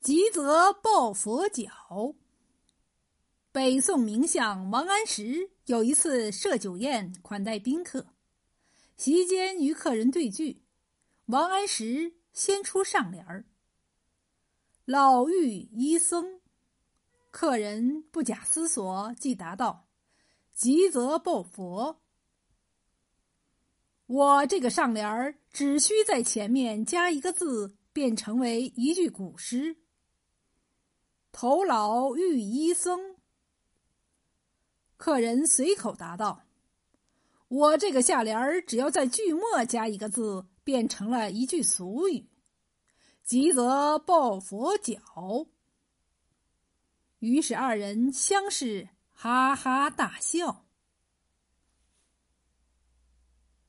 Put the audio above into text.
急则抱佛脚。北宋名相王安石有一次设酒宴款待宾客，席间与客人对句，王安石先出上联儿：“老妪医僧。”客人不假思索，即答道：“急则抱佛。”我这个上联儿只需在前面加一个字，便成为一句古诗：“头老玉医僧。”客人随口答道：“我这个下联儿只要在句末加一个字，便成了一句俗语，急则抱佛脚。”于是二人相视，哈哈大笑。